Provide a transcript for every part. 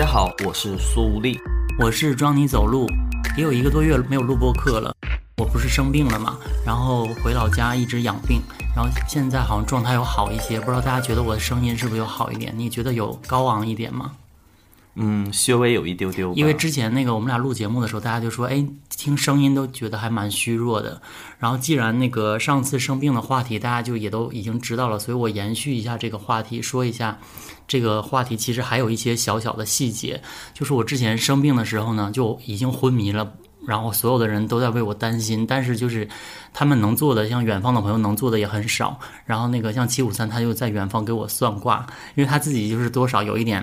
大家好，我是苏丽。我是装你走路，也有一个多月没有录播课了。我不是生病了嘛，然后回老家一直养病，然后现在好像状态有好一些，不知道大家觉得我的声音是不是有好一点？你觉得有高昂一点吗？嗯，稍微有一丢丢。因为之前那个我们俩录节目的时候，大家就说，哎，听声音都觉得还蛮虚弱的。然后既然那个上次生病的话题大家就也都已经知道了，所以我延续一下这个话题，说一下这个话题其实还有一些小小的细节，就是我之前生病的时候呢，就已经昏迷了。然后所有的人都在为我担心，但是就是他们能做的，像远方的朋友能做的也很少。然后那个像七五三，他就在远方给我算卦，因为他自己就是多少有一点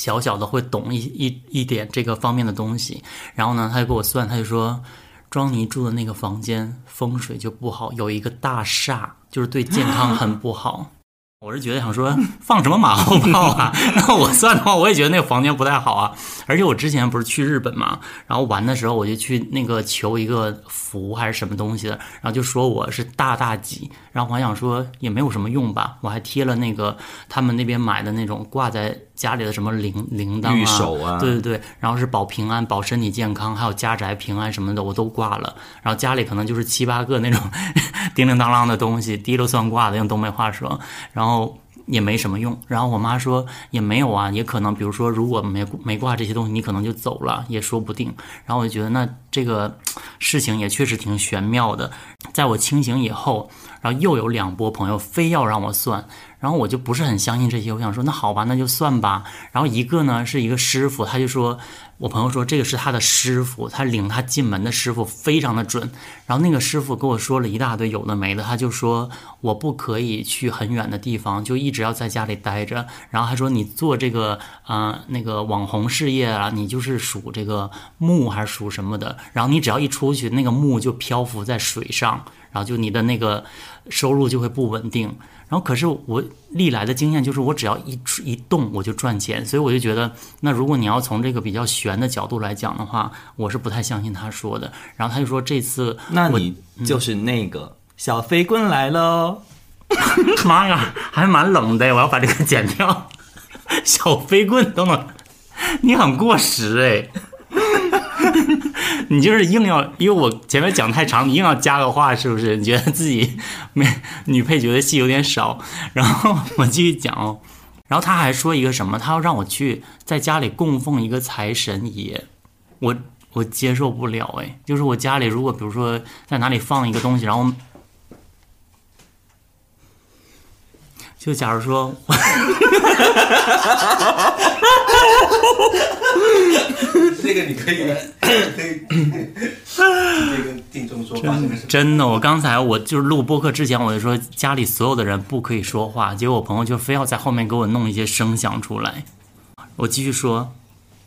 小小的会懂一一一点这个方面的东西。然后呢，他就给我算，他就说庄尼住的那个房间风水就不好，有一个大煞，就是对健康很不好。我是觉得想说放什么马后炮啊？那我算的话，我也觉得那个房间不太好啊。而且我之前不是去日本嘛，然后玩的时候我就去那个求一个符还是什么东西的，然后就说我是大大吉。然后我还想说也没有什么用吧，我还贴了那个他们那边买的那种挂在家里的什么铃铃铛玉手啊，对对对，然后是保平安、保身体健康，还有家宅平安什么的，我都挂了。然后家里可能就是七八个那种 叮铃当啷的东西，滴了算卦的，用东北话说，然后。也没什么用。然后我妈说也没有啊，也可能，比如说如果没没挂这些东西，你可能就走了，也说不定。然后我就觉得那这个事情也确实挺玄妙的。在我清醒以后，然后又有两波朋友非要让我算。然后我就不是很相信这些，我想说那好吧，那就算吧。然后一个呢是一个师傅，他就说，我朋友说这个是他的师傅，他领他进门的师傅非常的准。然后那个师傅跟我说了一大堆有的没的，他就说我不可以去很远的地方，就一直要在家里待着。然后他说你做这个呃那个网红事业啊，你就是属这个木还是属什么的，然后你只要一出去，那个木就漂浮在水上，然后就你的那个收入就会不稳定。然后，可是我历来的经验就是，我只要一出一动，我就赚钱，所以我就觉得，那如果你要从这个比较悬的角度来讲的话，我是不太相信他说的。然后他就说这次，那你就是那个小飞棍来喽！妈呀，还蛮冷的，我要把这个剪掉。小飞棍都能，你很过时哎。你就是硬要，因为我前面讲太长，你硬要加个话，是不是？你觉得自己没女配角的戏有点少，然后我继续讲哦。然后他还说一个什么，他要让我去在家里供奉一个财神爷，我我接受不了哎。就是我家里如果比如说在哪里放一个东西，然后就假如说。这个你可以可以跟听众说话。真的，我刚才我就是录播客之前，我就说家里所有的人不可以说话，结果我朋友就非要在后面给我弄一些声响出来。我继续说，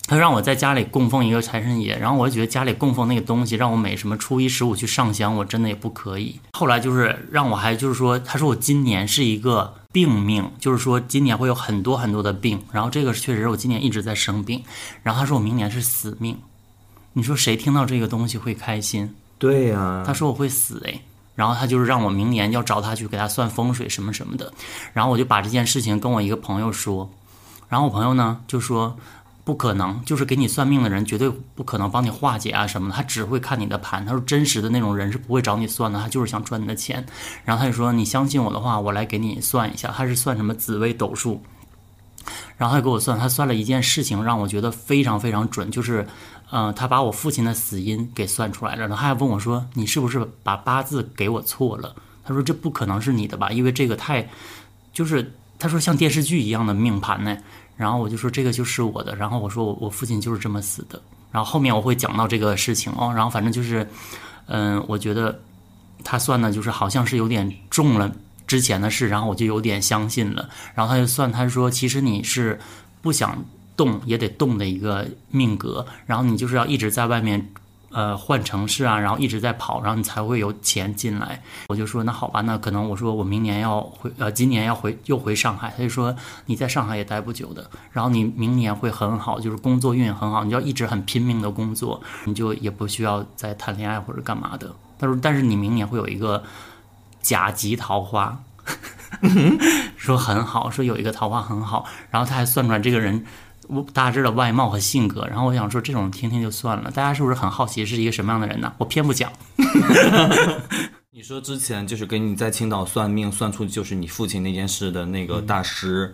他让我在家里供奉一个财神爷，然后我就觉得家里供奉那个东西，让我每什么初一十五去上香，我真的也不可以。后来就是让我还就是说，他说我今年是一个。病命就是说今年会有很多很多的病，然后这个确实我今年一直在生病，然后他说我明年是死命，你说谁听到这个东西会开心？对呀，他说我会死哎，然后他就是让我明年要找他去给他算风水什么什么的，然后我就把这件事情跟我一个朋友说，然后我朋友呢就说。不可能，就是给你算命的人绝对不可能帮你化解啊什么的，他只会看你的盘。他说真实的那种人是不会找你算的，他就是想赚你的钱。然后他就说你相信我的话，我来给你算一下。他是算什么紫微斗数，然后他给我算，他算了一件事情让我觉得非常非常准，就是，嗯，他把我父亲的死因给算出来了。然后他还问我说你是不是把八字给我错了？他说这不可能是你的吧，因为这个太，就是他说像电视剧一样的命盘呢。然后我就说这个就是我的，然后我说我我父亲就是这么死的，然后后面我会讲到这个事情哦，然后反正就是，嗯，我觉得他算的就是好像是有点中了之前的事，然后我就有点相信了，然后他就算他说其实你是不想动也得动的一个命格，然后你就是要一直在外面。呃，换城市啊，然后一直在跑，然后你才会有钱进来。我就说那好吧，那可能我说我明年要回，呃，今年要回又回上海。他就说你在上海也待不久的，然后你明年会很好，就是工作运很好，你要一直很拼命的工作，你就也不需要再谈恋爱或者干嘛的。他说，但是你明年会有一个甲级桃花，说很好，说有一个桃花很好，然后他还算出来这个人。我大致的外貌和性格，然后我想说这种听听就算了，大家是不是很好奇是一个什么样的人呢？我偏不讲。你说之前就是给你在青岛算命算出就是你父亲那件事的那个大师，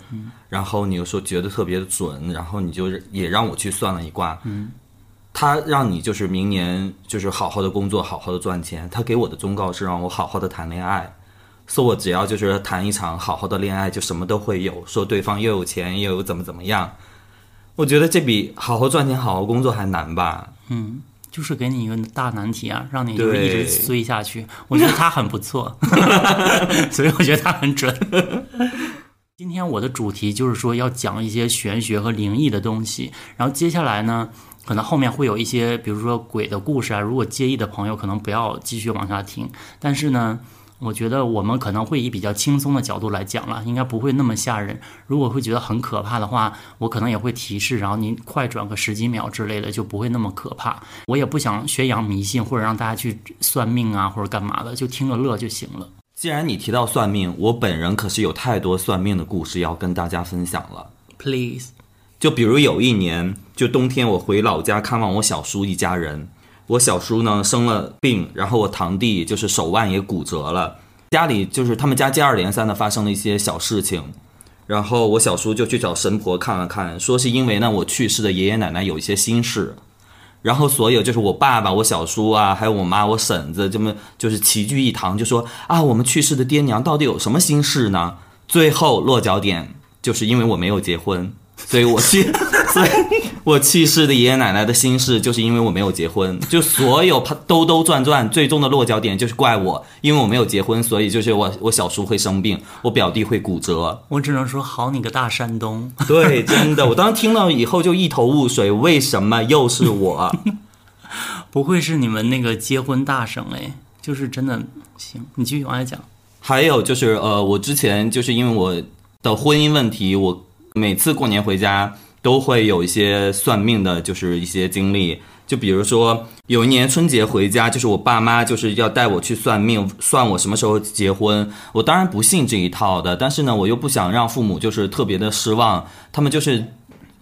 然后你又说觉得特别准，然后你就也让我去算了一卦，他让你就是明年就是好好的工作，好好的赚钱。他给我的忠告是让我好好的谈恋爱，说我只要就是谈一场好好的恋爱，就什么都会有，说对方又有钱又有怎么怎么样。我觉得这比好好赚钱、好好工作还难吧。嗯就是给你一个大难题啊，让你就是一直追下去。我觉得他很不错，所以我觉得他很准。今天我的主题就是说要讲一些玄学和灵异的东西，然后接下来呢，可能后面会有一些，比如说鬼的故事啊。如果介意的朋友，可能不要继续往下听。但是呢，我觉得我们可能会以比较轻松的角度来讲了，应该不会那么吓人。如果会觉得很可怕的话，我可能也会提示，然后您快转个十几秒之类的，就不会那么可怕。我也不想宣扬迷信或者让大家去算命啊或者干嘛的，就听个乐就行了。既然你提到算命，我本人可是有太多算命的故事要跟大家分享了。Please，就比如有一年，就冬天我回老家看望我小叔一家人，我小叔呢生了病，然后我堂弟就是手腕也骨折了，家里就是他们家接二连三的发生了一些小事情，然后我小叔就去找神婆看了看，说是因为呢我去世的爷爷奶奶有一些心事。然后所有就是我爸爸、我小叔啊，还有我妈、我婶子，这么就是齐聚一堂，就说啊，我们去世的爹娘到底有什么心事呢？最后落脚点就是因为我没有结婚，所以我去，所以我去世的爷爷奶奶的心事就是因为我没有结婚，就所有他兜兜转转，最终的落脚点就是怪我，因为我没有结婚，所以就是我我小叔会生病，我表弟会骨折，我只能说好你个大山东。对，真的，我当时听到以后就一头雾水，为什么又是我？不愧是你们那个结婚大省哎，就是真的行，你继续往下讲。还有就是，呃，我之前就是因为我的婚姻问题，我每次过年回家都会有一些算命的，就是一些经历。就比如说，有一年春节回家，就是我爸妈就是要带我去算命，算我什么时候结婚。我当然不信这一套的，但是呢，我又不想让父母就是特别的失望，他们就是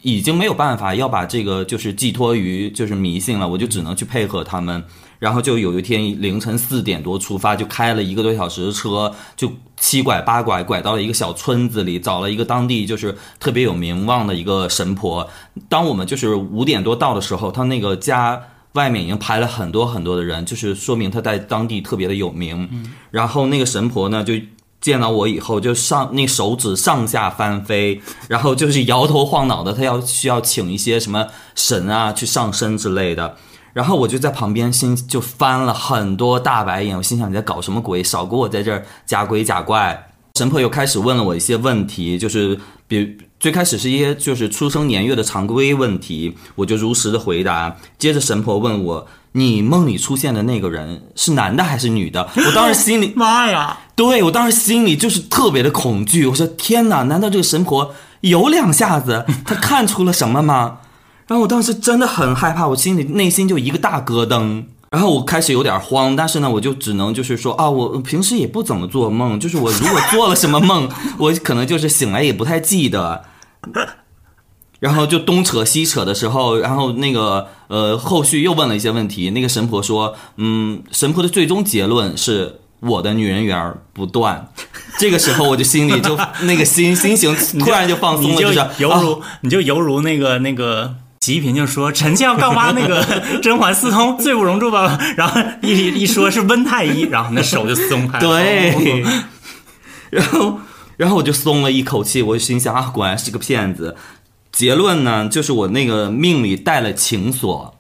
已经没有办法要把这个就是寄托于就是迷信了，我就只能去配合他们。然后就有一天凌晨四点多出发，就开了一个多小时的车，就七拐八拐拐到了一个小村子里，找了一个当地就是特别有名望的一个神婆。当我们就是五点多到的时候，他那个家外面已经排了很多很多的人，就是说明他在当地特别的有名。然后那个神婆呢就。见到我以后，就上那手指上下翻飞，然后就是摇头晃脑的，他要需要请一些什么神啊去上身之类的。然后我就在旁边心就翻了很多大白眼，我心想你在搞什么鬼？少给我在这儿假鬼假怪！神婆又开始问了我一些问题，就是比最开始是一些就是出生年月的常规问题，我就如实的回答。接着神婆问我，你梦里出现的那个人是男的还是女的？我当时心里妈呀！对我当时心里就是特别的恐惧，我说天哪，难道这个神婆有两下子？她看出了什么吗？然后我当时真的很害怕，我心里内心就一个大咯噔。然后我开始有点慌，但是呢，我就只能就是说啊，我平时也不怎么做梦，就是我如果做了什么梦，我可能就是醒来也不太记得。然后就东扯西扯的时候，然后那个呃，后续又问了一些问题。那个神婆说，嗯，神婆的最终结论是我的女人缘不断。这个时候我就心里就那个心心情突然就放松了，就就是犹如、啊你就犹如那个那个洗衣品就说臣妾要告发那个 甄嬛私通，罪不容诛吧。然后一一说是温太医，然后那手就松开了。对，然后然后我就松了一口气，我就心想啊，果然是个骗子。结论呢，就是我那个命里带了情锁，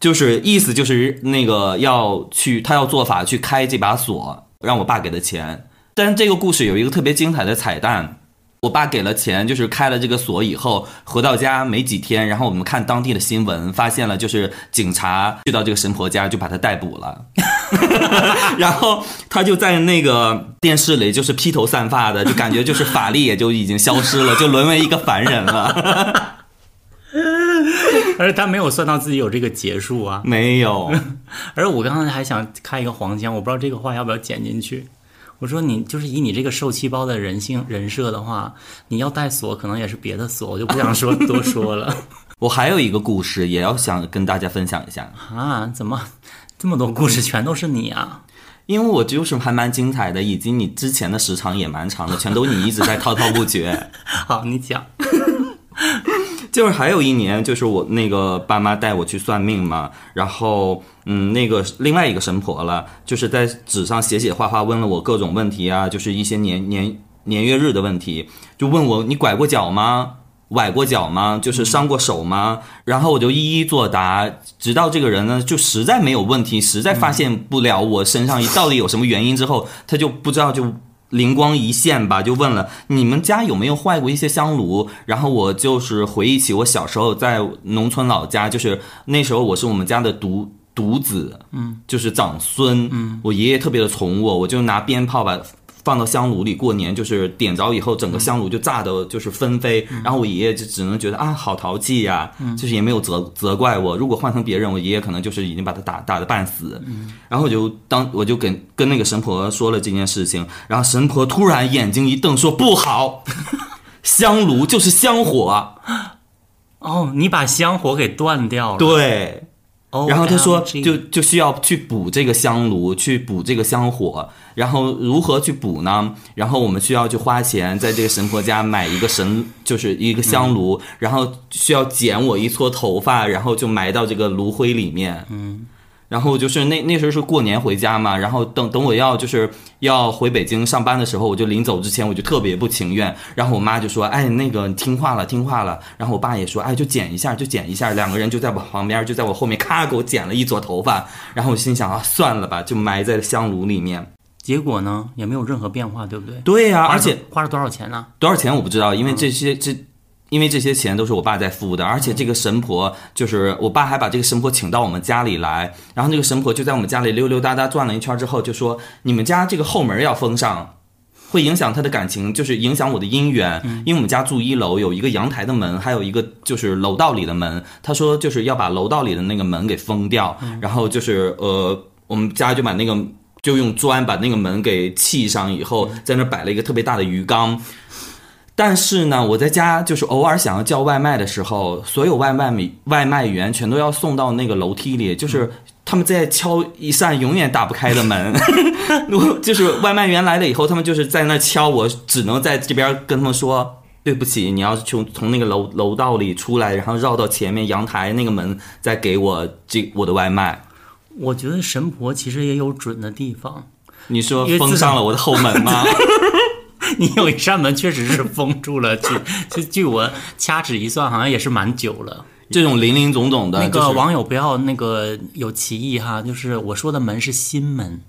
就是意思就是那个要去他要做法去开这把锁，让我爸给的钱。但是这个故事有一个特别精彩的彩蛋。我爸给了钱，就是开了这个锁以后，回到家没几天，然后我们看当地的新闻，发现了就是警察去到这个神婆家，就把他逮捕了。然后他就在那个电视里就是披头散发的，就感觉就是法力也就已经消失了，就沦为一个凡人了。而且他没有算到自己有这个结束啊。没有，而我刚才还想开一个黄腔，我不知道这个话要不要剪进去。我说你就是以你这个受气包的人性人设的话，你要带锁可能也是别的锁，我就不想说多说了 我还有一个故事，也要想跟大家分享一下，啊！怎么这么多故事全都是你啊？因为我就是还蛮精彩的，以及你之前的时长也蛮长的，全都你一直在滔滔不绝。好，你讲。就是还有一年，就是我那个爸妈带我去算命嘛，然后嗯，那个另外一个神婆了，就是在纸上写写画画，问了我各种问题啊，就是一些年年年月日的问题，就问我你拐过脚吗？崴过脚吗？就是伤过手吗？然后我就一一作答，直到这个人呢，就实在没有问题，实在发现不了我身上到底有什么原因之后，他就不知道就。灵光一现吧，就问了你们家有没有坏过一些香炉？然后我就是回忆起我小时候在农村老家，就是那时候我是我们家的独独子，嗯，就是长孙，嗯，我爷爷特别的宠我，我就拿鞭炮把放到香炉里过年，就是点着以后，整个香炉就炸的，就是纷飞。然后我爷爷就只能觉得啊，好淘气呀，就是也没有责责怪我。如果换成别人，我爷爷可能就是已经把他打打的半死。然后我就当我就跟跟那个神婆说了这件事情，然后神婆突然眼睛一瞪，说不好，香炉就是香火，哦，你把香火给断掉了。对。哦，然后他说就就需要去补这个香炉，去补这个香火。然后如何去补呢？然后我们需要去花钱，在这个神婆家买一个神，就是一个香炉，然后需要剪我一撮头发，然后就埋到这个炉灰里面。嗯。然后就是那那时候是过年回家嘛，然后等等我要就是要回北京上班的时候，我就临走之前我就特别不情愿，然后我妈就说，哎，那个你听话了，听话了。然后我爸也说，哎，就剪一下，就剪一下。两个人就在我旁边，就在我后面，咔给我剪了一撮头发。然后我心想啊，算了吧，就埋在香炉里面。结果呢也没有任何变化，对不对？对呀、而且花了多少钱呢？多少钱我不知道，因为这些这。因为这些钱都是我爸在付的，而且这个神婆就是我爸还把这个神婆请到我们家里来，然后那个神婆就在我们家里溜溜达达转了一圈之后，就说你们家这个后门要封上，会影响他的感情，就是影响我的姻缘。因为我们家住一楼，有一个阳台的门，还有一个就是楼道里的门。他说就是要把楼道里的那个门给封掉，然后就是呃，我们家就把那个就用砖把那个门给砌上，以后在那儿摆了一个特别大的鱼缸。但是呢，我在家就是偶尔想要叫外卖的时候，所有外卖米外卖员全都要送到那个楼梯里，就是他们在敲一扇永远打不开的门。我 就是外卖员来了以后，他们就是在那敲，我只能在这边跟他们说。对不起，你要从从那个楼楼道里出来，然后绕到前面阳台那个门，再给我这我的外卖。我觉得神婆其实也有准的地方。你说封上了我的后门吗？你有一扇门确实是封住了，据据 据我掐指一算，好像也是蛮久了。这种林林总总的，那个网友不要那个有歧义哈，就是我说的门是心门，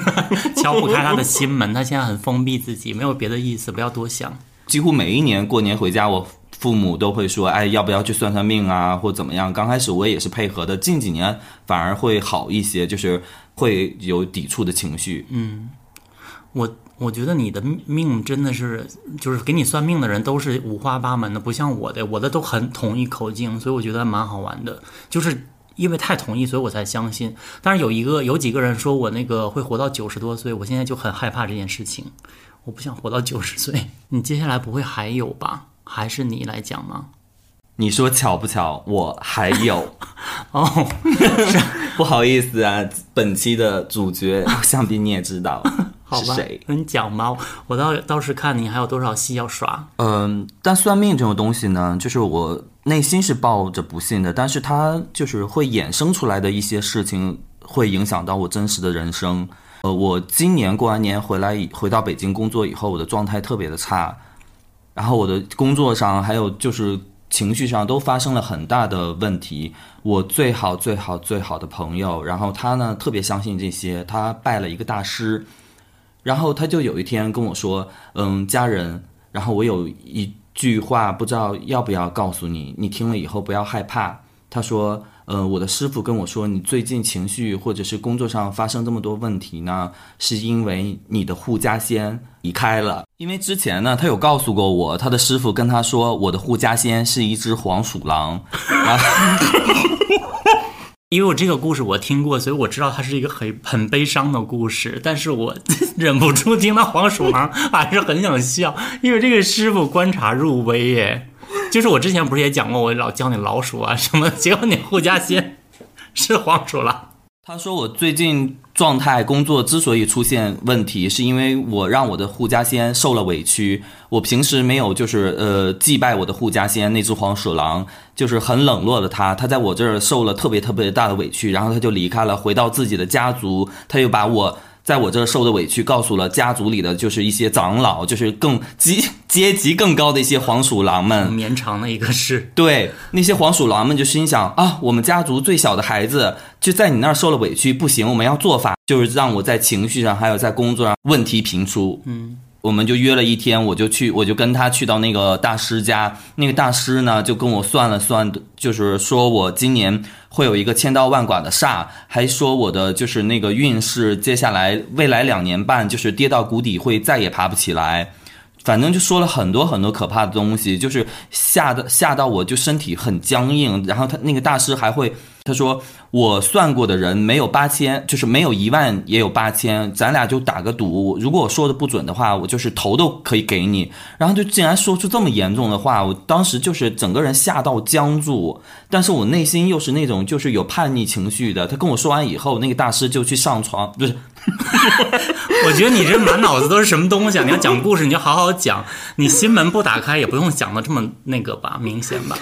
敲不开他的心门，他现在很封闭自己，没有别的意思，不要多想。几乎每一年过年回家，我父母都会说：“哎，要不要去算算命啊，或怎么样？”刚开始我也是配合的，近几年反而会好一些，就是会有抵触的情绪。嗯我我觉得你的命真的是，就是给你算命的人都是五花八门的，不像我的，我的都很统一口径，所以我觉得蛮好玩的。就是因为太统一，所以我才相信。但是有一个有几个人说我那个会活到九十多岁，我现在就很害怕这件事情，我不想活到九十岁。你接下来不会还有吧？还是你来讲吗？你说巧不巧？我还有，哦，不好意思啊，本期的主角 想必你也知道好吧是谁。，那你讲吧，我倒倒是看你还有多少戏要耍。嗯，但算命这种东西呢，就是我内心是抱着不信的，但是它就是会衍生出来的一些事情，会影响到我真实的人生。呃，我今年过完年回来以，回到北京工作以后，我的状态特别的差，然后我的工作上还有就是情绪上都发生了很大的问题。我最好最好最好的朋友，然后他呢特别相信这些，他拜了一个大师，然后他就有一天跟我说，嗯，家人，然后我有一句话不知道要不要告诉你，你听了以后不要害怕。他说，呃，我的师傅跟我说，你最近情绪或者是工作上发生这么多问题呢，是因为你的护家仙离开了。因为之前呢，他有告诉过我，他的师傅跟他说，我的护家仙是一只黄鼠狼。啊因为我这个故事我听过，所以我知道它是一个很很悲伤的故事。但是我 忍不住听到黄鼠狼，还是很想笑，因为这个师傅观察入微耶。就是我之前不是也讲过，我老教你老鼠啊什么，结果你护家仙是黄鼠狼。他说我最近状态工作之所以出现问题，是因为我让我的护家仙受了委屈。我平时没有就是呃祭拜我的护家仙那只黄鼠狼，就是很冷落了他。他在我这儿受了特别特别大的委屈，然后他就离开了，回到自己的家族，他又把我。在我这儿受的委屈，告诉了家族里的就是一些长老，就是更级 阶级更高的一些黄鼠狼们。绵长的一个是对那些黄鼠狼们就心想啊，我们家族最小的孩子就在你那儿受了委屈，不行，我们要做法，就是让我在情绪上还有在工作上问题频出。嗯。我们就约了一天，我就去，我就跟他去到那个大师家。那个大师呢，就跟我算了算，就是说我今年会有一个千刀万剐的煞，还说我的就是那个运势，接下来未来两年半就是跌到谷底，会再也爬不起来。反正就说了很多很多可怕的东西，就是吓得吓到我就身体很僵硬。然后他那个大师还会。他说：“我算过的人没有八千，就是没有一万也有八千，咱俩就打个赌。如果我说的不准的话，我就是头都可以给你。”然后就竟然说出这么严重的话，我当时就是整个人吓到僵住。但是我内心又是那种就是有叛逆情绪的。他跟我说完以后，那个大师就去上床，不是？我觉得你这满脑子都是什么东西啊？你要讲故事，你就好好讲。你心门不打开，也不用讲的这么那个吧，明显吧。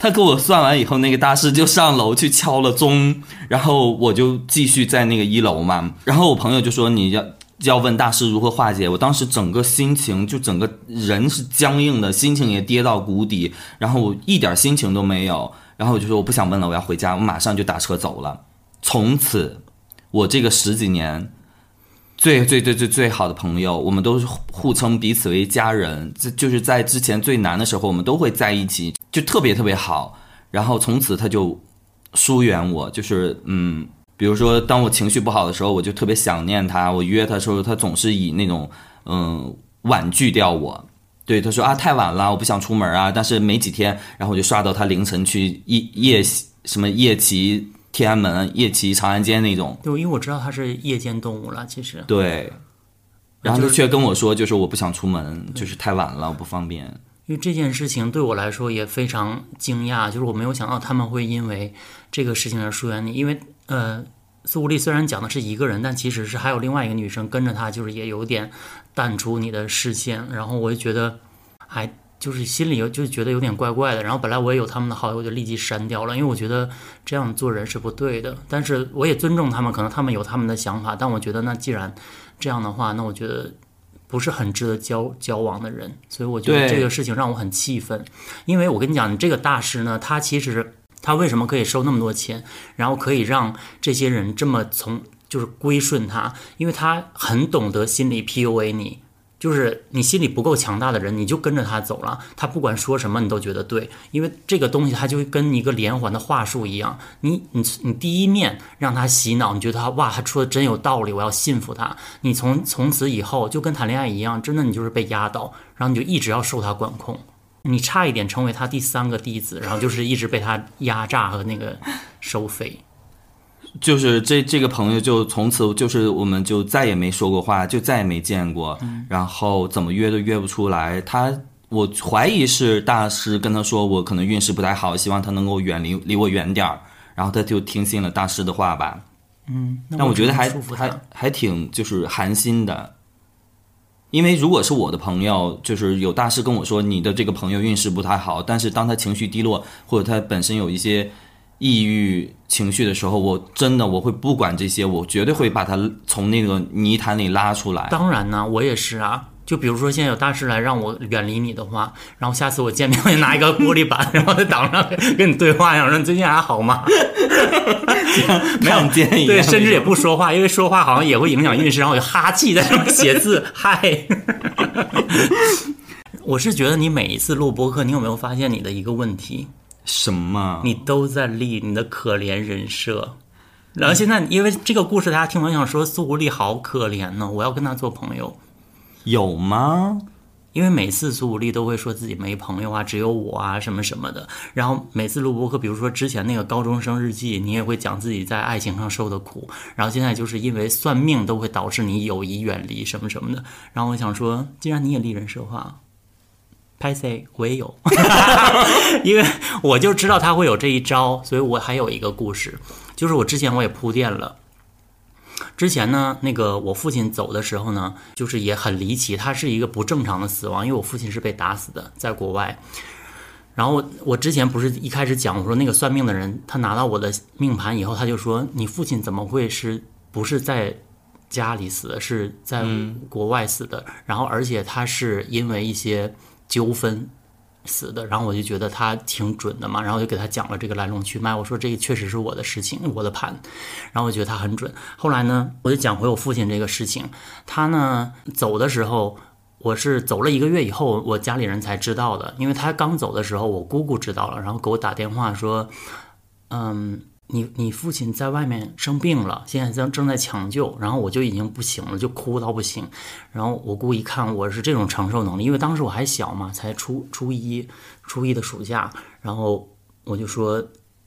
他给我算完以后，那个大师就上楼去敲了钟，然后我就继续在那个一楼嘛。然后我朋友就说：“你要要问大师如何化解。”我当时整个心情就整个人是僵硬的，心情也跌到谷底，然后我一点心情都没有。然后我就说：“我不想问了，我要回家。”我马上就打车走了。从此，我这个十几年最最最最最好的朋友，我们都是互称彼此为家人。这就是在之前最难的时候，我们都会在一起。就特别特别好，然后从此他就疏远我，就是嗯，比如说当我情绪不好的时候，我就特别想念他，我约他的时候，他总是以那种嗯婉拒掉我。对，他说啊太晚了，我不想出门啊。但是没几天，然后我就刷到他凌晨去夜夜什么夜骑天安门、夜骑长安街那种。对，因为我知道他是夜间动物了，其实。对，然后他却跟我说，就是我不想出门，就是太晚了，我不方便。因为这件事情对我来说也非常惊讶，就是我没有想到他们会因为这个事情而疏远你。因为呃，苏无力虽然讲的是一个人，但其实是还有另外一个女生跟着他，就是也有点淡出你的视线。然后我就觉得，还就是心里就觉得有点怪怪的。然后本来我也有他们的好友，我就立即删掉了，因为我觉得这样做人是不对的。但是我也尊重他们，可能他们有他们的想法，但我觉得那既然这样的话，那我觉得。不是很值得交交往的人，所以我觉得这个事情让我很气愤。因为我跟你讲，你这个大师呢，他其实他为什么可以收那么多钱，然后可以让这些人这么从就是归顺他？因为他很懂得心理 PUA 你。就是你心里不够强大的人，你就跟着他走了，他不管说什么你都觉得对，因为这个东西它就跟一个连环的话术一样，你你你第一面让他洗脑，你觉得他哇他说的真有道理，我要信服他，你从从此以后就跟谈恋爱一样，真的你就是被压倒，然后你就一直要受他管控，你差一点成为他第三个弟子，然后就是一直被他压榨和那个收费。就是这这个朋友就从此就是我们就再也没说过话，就再也没见过。然后怎么约都约不出来。他我怀疑是大师跟他说我可能运势不太好，希望他能够远离离我远点儿。然后他就听信了大师的话吧。嗯，但我觉得还还还挺就是寒心的。因为如果是我的朋友，就是有大师跟我说你的这个朋友运势不太好，但是当他情绪低落或者他本身有一些。抑郁情绪的时候，我真的我会不管这些，我绝对会把他从那个泥潭里拉出来。当然呢，我也是啊。就比如说现在有大师来让我远离你的话，然后下次我见面我就拿一个玻璃板，然后在挡上跟你对话，想说你最近还好吗？没有建议。对，甚至也不说话，因为说话好像也会影响运势，然后我就哈气在上面写字。嗨，我是觉得你每一次录播客，你有没有发现你的一个问题？什么？你都在立你的可怜人设，然后现在因为这个故事，大家听完想说苏无力好可怜呢，我要跟他做朋友，有吗？因为每次苏武力都会说自己没朋友啊，只有我啊，什么什么的。然后每次录播课，比如说之前那个高中生日记，你也会讲自己在爱情上受的苦。然后现在就是因为算命都会导致你友谊远离什么什么的。然后我想说，既然你也立人设化，拍 C 我也有，因为我就知道他会有这一招，所以我还有一个故事，就是我之前我也铺垫了。之前呢，那个我父亲走的时候呢，就是也很离奇，他是一个不正常的死亡，因为我父亲是被打死的，在国外。然后我之前不是一开始讲，我说那个算命的人，他拿到我的命盘以后，他就说你父亲怎么会是不是在家里死的，是在国外死的？然后而且他是因为一些纠纷。死的，然后我就觉得他挺准的嘛，然后我就给他讲了这个来龙去脉。我说这个确实是我的事情，我的盘，然后我觉得他很准。后来呢，我就讲回我父亲这个事情。他呢走的时候，我是走了一个月以后，我家里人才知道的。因为他刚走的时候，我姑姑知道了，然后给我打电话说，嗯。你你父亲在外面生病了，现在正正在抢救，然后我就已经不行了，就哭到不行。然后我姑一看我是这种承受能力，因为当时我还小嘛，才初初一，初一的暑假。然后我就说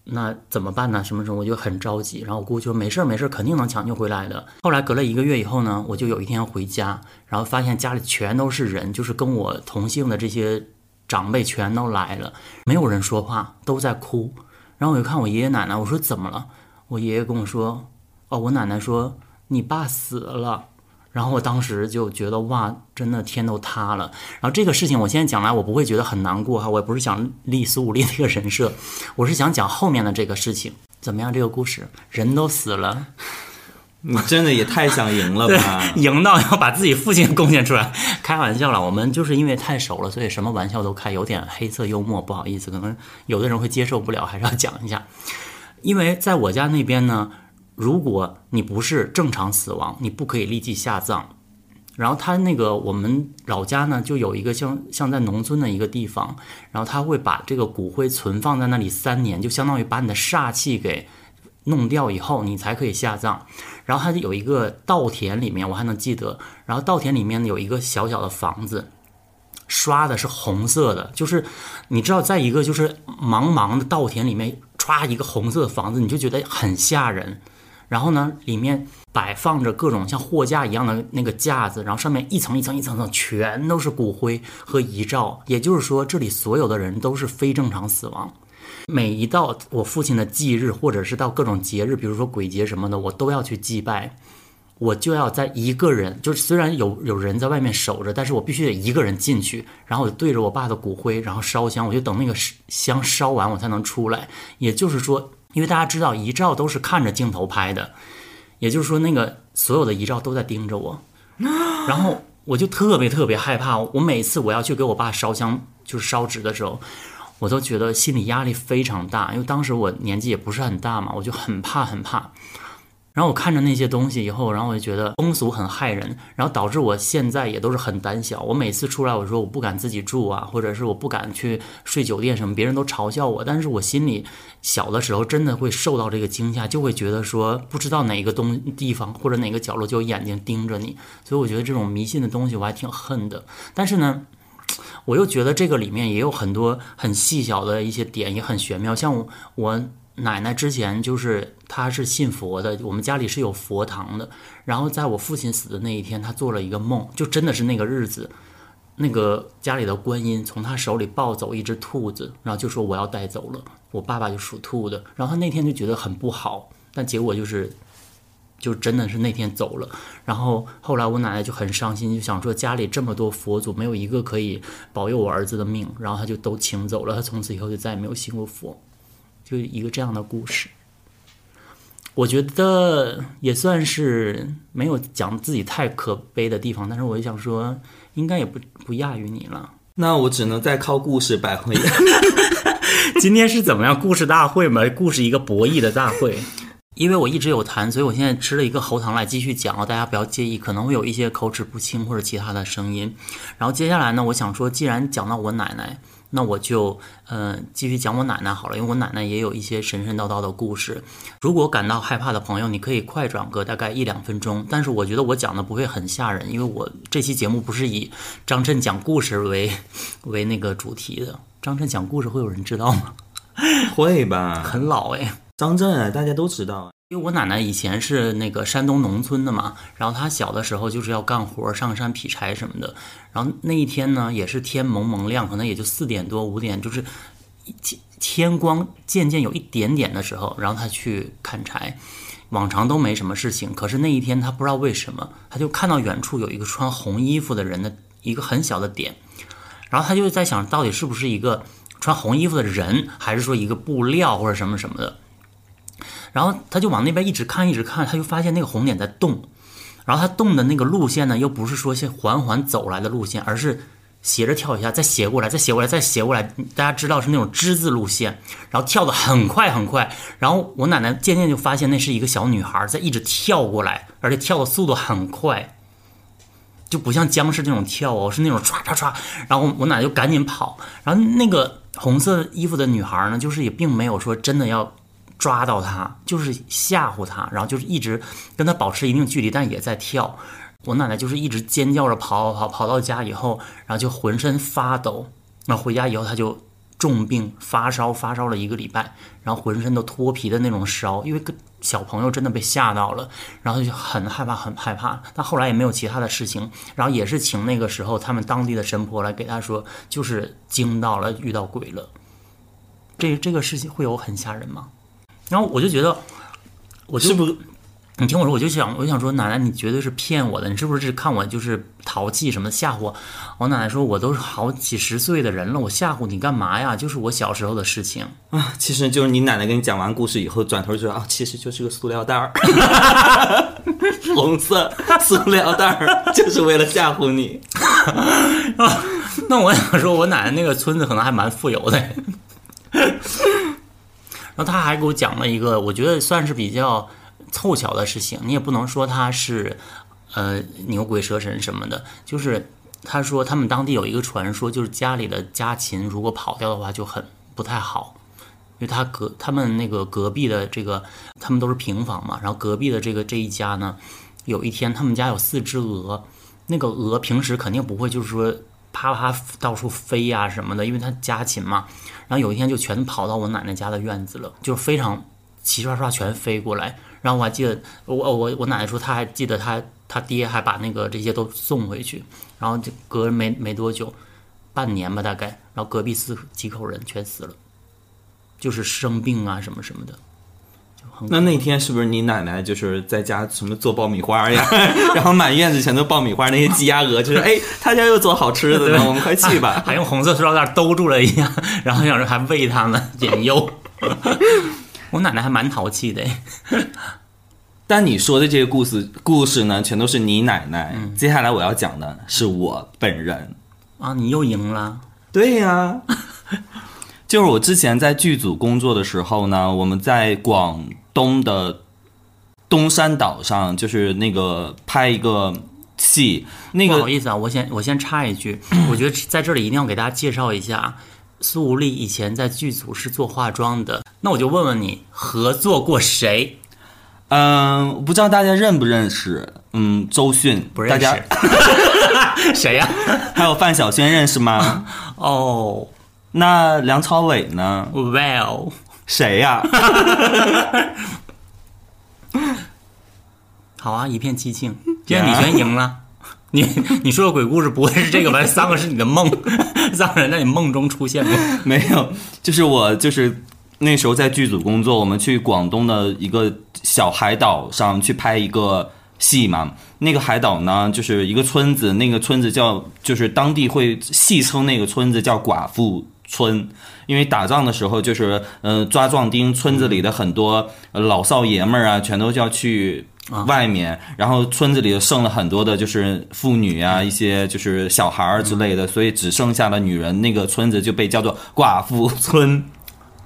那怎么办呢？什么时候我就很着急。然后我姑就说没事儿没事，肯定能抢救回来的。后来隔了一个月以后呢，我就有一天回家，然后发现家里全都是人，就是跟我同姓的这些长辈全都来了，没有人说话，都在哭。然后我就看我爷爷奶奶，我说怎么了？我爷爷跟我说，哦，我奶奶说你爸死了。然后我当时就觉得哇，真的天都塌了。然后这个事情我现在讲来，我不会觉得很难过哈，我也不是想立苏武力那个人设，我是想讲后面的这个事情怎么样？这个故事人都死了。你 真的也太想赢了吧！赢到要把自己父亲贡献出来，开玩笑了。我们就是因为太熟了，所以什么玩笑都开，有点黑色幽默，不好意思，可能有的人会接受不了，还是要讲一下。因为在我家那边呢，如果你不是正常死亡，你不可以立即下葬。然后他那个我们老家呢，就有一个像像在农村的一个地方，然后他会把这个骨灰存放在那里三年，就相当于把你的煞气给。弄掉以后，你才可以下葬。然后它有一个稻田里面，我还能记得。然后稻田里面有一个小小的房子，刷的是红色的。就是你知道，在一个就是茫茫的稻田里面，歘一个红色的房子，你就觉得很吓人。然后呢，里面摆放着各种像货架一样的那个架子，然后上面一层一层一层层全都是骨灰和遗照。也就是说，这里所有的人都是非正常死亡。每一到我父亲的忌日，或者是到各种节日，比如说鬼节什么的，我都要去祭拜。我就要在一个人，就是虽然有有人在外面守着，但是我必须得一个人进去，然后我就对着我爸的骨灰，然后烧香，我就等那个香烧完，我才能出来。也就是说，因为大家知道遗照都是看着镜头拍的，也就是说，那个所有的遗照都在盯着我，然后我就特别特别害怕。我每次我要去给我爸烧香，就是烧纸的时候。我都觉得心理压力非常大，因为当时我年纪也不是很大嘛，我就很怕很怕。然后我看着那些东西以后，然后我就觉得风俗很害人，然后导致我现在也都是很胆小。我每次出来，我说我不敢自己住啊，或者是我不敢去睡酒店什么，别人都嘲笑我。但是我心里小的时候真的会受到这个惊吓，就会觉得说不知道哪个东地方或者哪个角落就有眼睛盯着你，所以我觉得这种迷信的东西我还挺恨的。但是呢。我又觉得这个里面也有很多很细小的一些点，也很玄妙。像我奶奶之前就是她是信佛的，我们家里是有佛堂的。然后在我父亲死的那一天，她做了一个梦，就真的是那个日子，那个家里的观音从她手里抱走一只兔子，然后就说我要带走了。我爸爸就属兔的，然后他那天就觉得很不好，但结果就是。就真的是那天走了，然后后来我奶奶就很伤心，就想说家里这么多佛祖，没有一个可以保佑我儿子的命，然后他就都请走了，他从此以后就再也没有信过佛，就一个这样的故事。我觉得也算是没有讲自己太可悲的地方，但是我就想说，应该也不不亚于你了。那我只能再靠故事摆回。今天是怎么样？故事大会嘛？故事一个博弈的大会。因为我一直有痰，所以我现在吃了一个喉糖来继续讲，大家不要介意，可能会有一些口齿不清或者其他的声音。然后接下来呢，我想说，既然讲到我奶奶，那我就呃继续讲我奶奶好了，因为我奶奶也有一些神神叨叨的故事。如果感到害怕的朋友，你可以快转个大概一两分钟，但是我觉得我讲的不会很吓人，因为我这期节目不是以张震讲故事为为那个主题的。张震讲故事会有人知道吗？会吧？很老哎。张震大家都知道，因为我奶奶以前是那个山东农村的嘛，然后她小的时候就是要干活，上山劈柴什么的。然后那一天呢，也是天蒙蒙亮，可能也就四点多五点，就是天天光渐渐有一点点的时候，然后她去砍柴。往常都没什么事情，可是那一天她不知道为什么，她就看到远处有一个穿红衣服的人的一个很小的点，然后她就在想，到底是不是一个穿红衣服的人，还是说一个布料或者什么什么的。然后他就往那边一直看，一直看，他就发现那个红点在动，然后他动的那个路线呢，又不是说先缓缓走来的路线，而是斜着跳一下，再斜过来，再斜过来，再斜过来。大家知道是那种之字路线，然后跳的很快很快。然后我奶奶渐渐就发现那是一个小女孩在一直跳过来，而且跳的速度很快，就不像僵尸那种跳哦，是那种唰唰唰。然后我奶奶就赶紧跑，然后那个红色衣服的女孩呢，就是也并没有说真的要。抓到他就是吓唬他，然后就是一直跟他保持一定距离，但也在跳。我奶奶就是一直尖叫着跑跑跑跑到家以后，然后就浑身发抖。那回家以后，他就重病发烧，发烧了一个礼拜，然后浑身都脱皮的那种烧，因为个小朋友真的被吓到了，然后就很害怕，很害怕。但后来也没有其他的事情，然后也是请那个时候他们当地的神婆来给他说，就是惊到了，遇到鬼了。这这个事情会有很吓人吗？然后我就觉得，我是不是？你听我说，我就想，我想说，奶奶，你绝对是骗我的，你是不是看我就是淘气什么吓唬我？我奶奶说，我都是好几十岁的人了，我吓唬你干嘛呀？就是我小时候的事情啊。其实就是你奶奶跟你讲完故事以后，转头就说啊，其实就是个塑料袋儿，红色塑料袋儿，就是为了吓唬你。啊那我想说，我奶奶那个村子可能还蛮富有的。然后他还给我讲了一个，我觉得算是比较凑巧的事情。你也不能说他是，呃，牛鬼蛇神什么的。就是他说他们当地有一个传说，就是家里的家禽如果跑掉的话就很不太好，因为他隔他们那个隔壁的这个，他们都是平房嘛。然后隔壁的这个这一家呢，有一天他们家有四只鹅，那个鹅平时肯定不会就是说。啪啪到处飞呀什么的，因为它家禽嘛。然后有一天就全跑到我奶奶家的院子了，就是非常齐刷刷全飞过来。然后我还记得，我我我奶奶说，她还记得她她爹还把那个这些都送回去。然后就隔没没多久，半年吧大概，然后隔壁四几口人全死了，就是生病啊什么什么的。那那天是不是你奶奶就是在家什么做爆米花呀？然后满院子全都爆米花，那些鸡鸭鹅就是 哎，他家又做好吃的了，我们快去吧！还用红色塑料袋兜住了一样，然后想着还喂他们解忧。我奶奶还蛮淘气的。但你说的这些故事故事呢，全都是你奶奶。接下来我要讲的是我本人啊！你又赢了。对呀。就是我之前在剧组工作的时候呢，我们在广东的东山岛上，就是那个拍一个戏。那个不好意思啊，我先我先插一句，我觉得在这里一定要给大家介绍一下，苏无力以前在剧组是做化妆的。那我就问问你，合作过谁？嗯，不知道大家认不认识？嗯，周迅不认识。谁呀？还有范晓萱认识吗？哦。那梁朝伟呢？Well，谁呀？好啊，一片寂静。既然你全赢了，你你说的鬼故事不会是这个吧？三个是你的梦，三个人在你梦中出现过？没有，就是我，就是那时候在剧组工作，我们去广东的一个小海岛上去拍一个戏嘛。那个海岛呢，就是一个村子，那个村子叫，就是当地会戏称那个村子叫寡妇。村，因为打仗的时候就是，呃，抓壮丁，村子里的很多老少爷们儿啊，全都要去外面，然后村子里剩了很多的，就是妇女啊，一些就是小孩儿之类的，所以只剩下了女人，那个村子就被叫做寡妇村。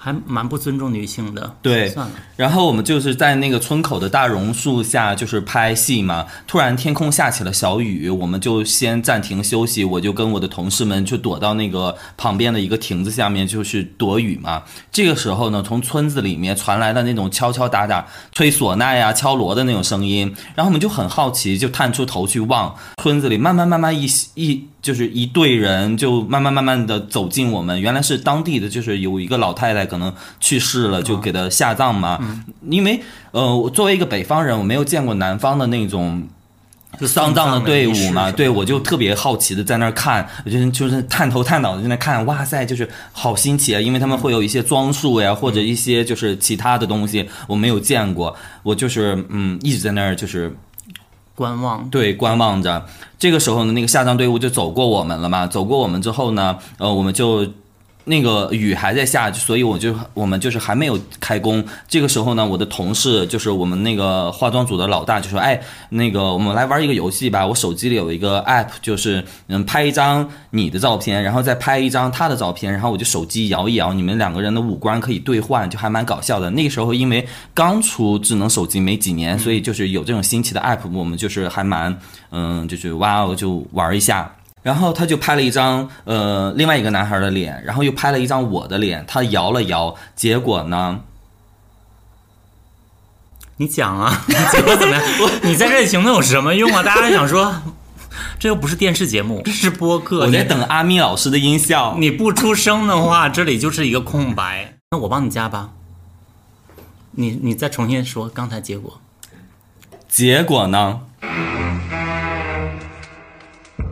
还蛮不尊重女性的。对算了，然后我们就是在那个村口的大榕树下，就是拍戏嘛。突然天空下起了小雨，我们就先暂停休息。我就跟我的同事们就躲到那个旁边的一个亭子下面，就是躲雨嘛。这个时候呢，从村子里面传来了那种敲敲打打、吹唢呐呀、敲锣的那种声音。然后我们就很好奇，就探出头去望，村子里慢慢慢慢一一就是一队人就慢慢慢慢的走近我们。原来是当地的，就是有一个老太太可能去世了，就给他下葬嘛。因为呃，我作为一个北方人，我没有见过南方的那种。就丧葬的队伍嘛，嘛，对我就特别好奇的在那儿看，我就就是探头探脑的在那看，哇塞，就是好新奇啊！因为他们会有一些装束呀，或者一些就是其他的东西，我没有见过，我就是嗯一直在那儿就是观望。对观望着。这个时候呢，那个下葬队伍就走过我们了嘛，走过我们之后呢，呃，我们就。那个雨还在下，所以我就我们就是还没有开工。这个时候呢，我的同事就是我们那个化妆组的老大就说：“哎，那个我们来玩一个游戏吧。我手机里有一个 app，就是嗯拍一张你的照片，然后再拍一张他的照片，然后我就手机摇一摇，你们两个人的五官可以兑换，就还蛮搞笑的。那个时候因为刚出智能手机没几年，所以就是有这种新奇的 app，我们就是还蛮嗯，就是哇哦，就玩一下。”然后他就拍了一张呃另外一个男孩的脸，然后又拍了一张我的脸，他摇了摇，结果呢，你讲啊，结果怎么样？你在这里行动有什么用啊？大家想说，这又不是电视节目，这是播客。我在等阿咪老师的音效。你不出声的话，这里就是一个空白。那我帮你加吧。你你再重新说刚才结果。结果呢？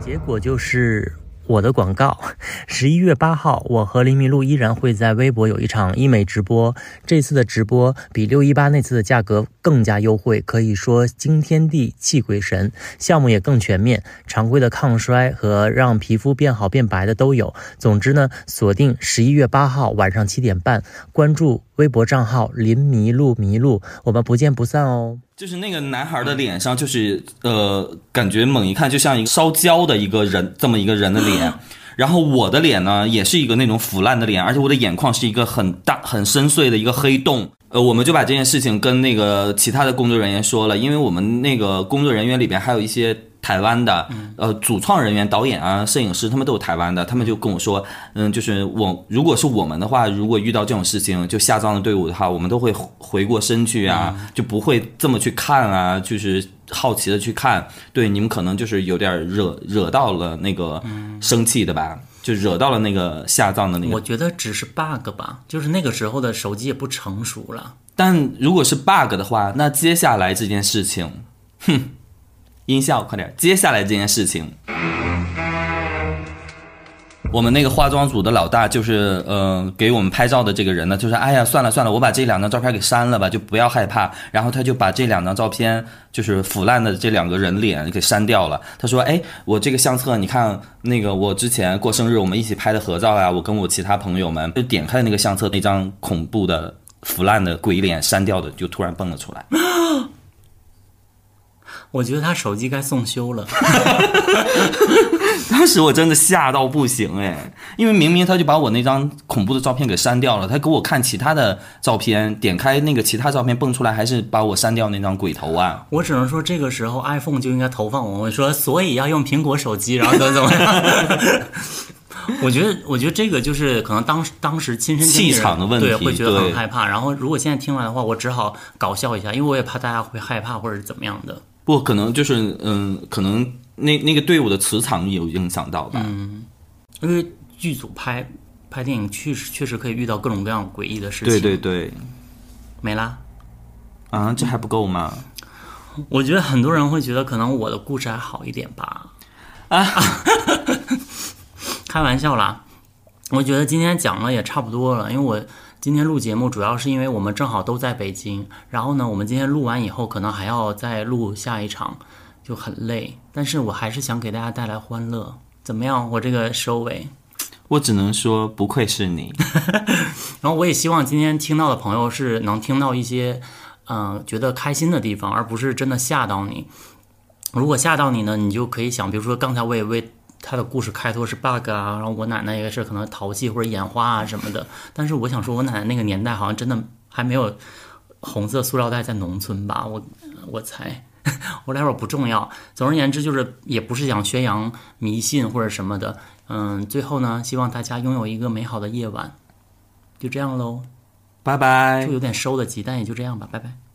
结果就是我的广告。十一月八号，我和林迷路依然会在微博有一场医美直播。这次的直播比六一八那次的价格更加优惠，可以说惊天地泣鬼神。项目也更全面，常规的抗衰和让皮肤变好变白的都有。总之呢，锁定十一月八号晚上七点半，关注微博账号林迷路迷路，我们不见不散哦。就是那个男孩的脸上，就是呃，感觉猛一看就像一个烧焦的一个人，这么一个人的脸。然后我的脸呢，也是一个那种腐烂的脸，而且我的眼眶是一个很大、很深邃的一个黑洞。呃，我们就把这件事情跟那个其他的工作人员说了，因为我们那个工作人员里边还有一些台湾的，呃，主创人员、导演啊、摄影师，他们都有台湾的，他们就跟我说，嗯，就是我如果是我们的话，如果遇到这种事情，就下葬的队伍的话，我们都会回过身去啊，就不会这么去看啊，就是好奇的去看。对，你们可能就是有点惹惹到了那个生气的吧，就惹到了那个下葬的那个我。觉得只是 bug 吧，就是那个时候的手机也不成熟了。但如果是 bug 的话，那接下来这件事情，哼，音效快点，接下来这件事情。我们那个化妆组的老大就是，呃，给我们拍照的这个人呢，就是，哎呀，算了算了，我把这两张照片给删了吧，就不要害怕。然后他就把这两张照片，就是腐烂的这两个人脸给删掉了。他说，哎，我这个相册，你看那个我之前过生日我们一起拍的合照呀，我跟我其他朋友们就点开那个相册，那张恐怖的腐烂的鬼脸删掉的就突然蹦了出来。我觉得他手机该送修了。当时我真的吓到不行哎，因为明明他就把我那张恐怖的照片给删掉了，他给我看其他的照片，点开那个其他照片蹦出来，还是把我删掉那张鬼头啊！我只能说，这个时候 iPhone 就应该投放我，我说，所以要用苹果手机，然后怎么怎么样。我觉得，我觉得这个就是可能当时当时亲身气场的问题对，会觉得很害怕。然后如果现在听完的话，我只好搞笑一下，因为我也怕大家会害怕或者是怎么样的。不可能就是嗯，可能那那个队伍的磁场有影响到吧？嗯因为剧组拍拍电影确实确实可以遇到各种各样诡异的事情。对对对，没啦。啊，这还不够吗？我觉得很多人会觉得可能我的故事还好一点吧。啊，开玩笑啦。我觉得今天讲了也差不多了，因为我今天录节目主要是因为我们正好都在北京，然后呢，我们今天录完以后可能还要再录下一场，就很累。但是我还是想给大家带来欢乐，怎么样？我这个收尾。我只能说不愧是你。然后我也希望今天听到的朋友是能听到一些，嗯、觉得开心的地方，而不是真的吓到你。如果吓到你呢，你就可以想，比如说刚才我也为他的故事开头是 bug 啊，然后我奶奶也是可能淘气或者眼花啊什么的。但是我想说，我奶奶那个年代好像真的还没有红色塑料袋在农村吧？我我猜，我待会儿不重要。总而言之，就是也不是想宣扬迷信或者什么的。嗯，最后呢，希望大家拥有一个美好的夜晚。就这样喽，拜拜就。有点收的急，但也就这样吧，拜拜。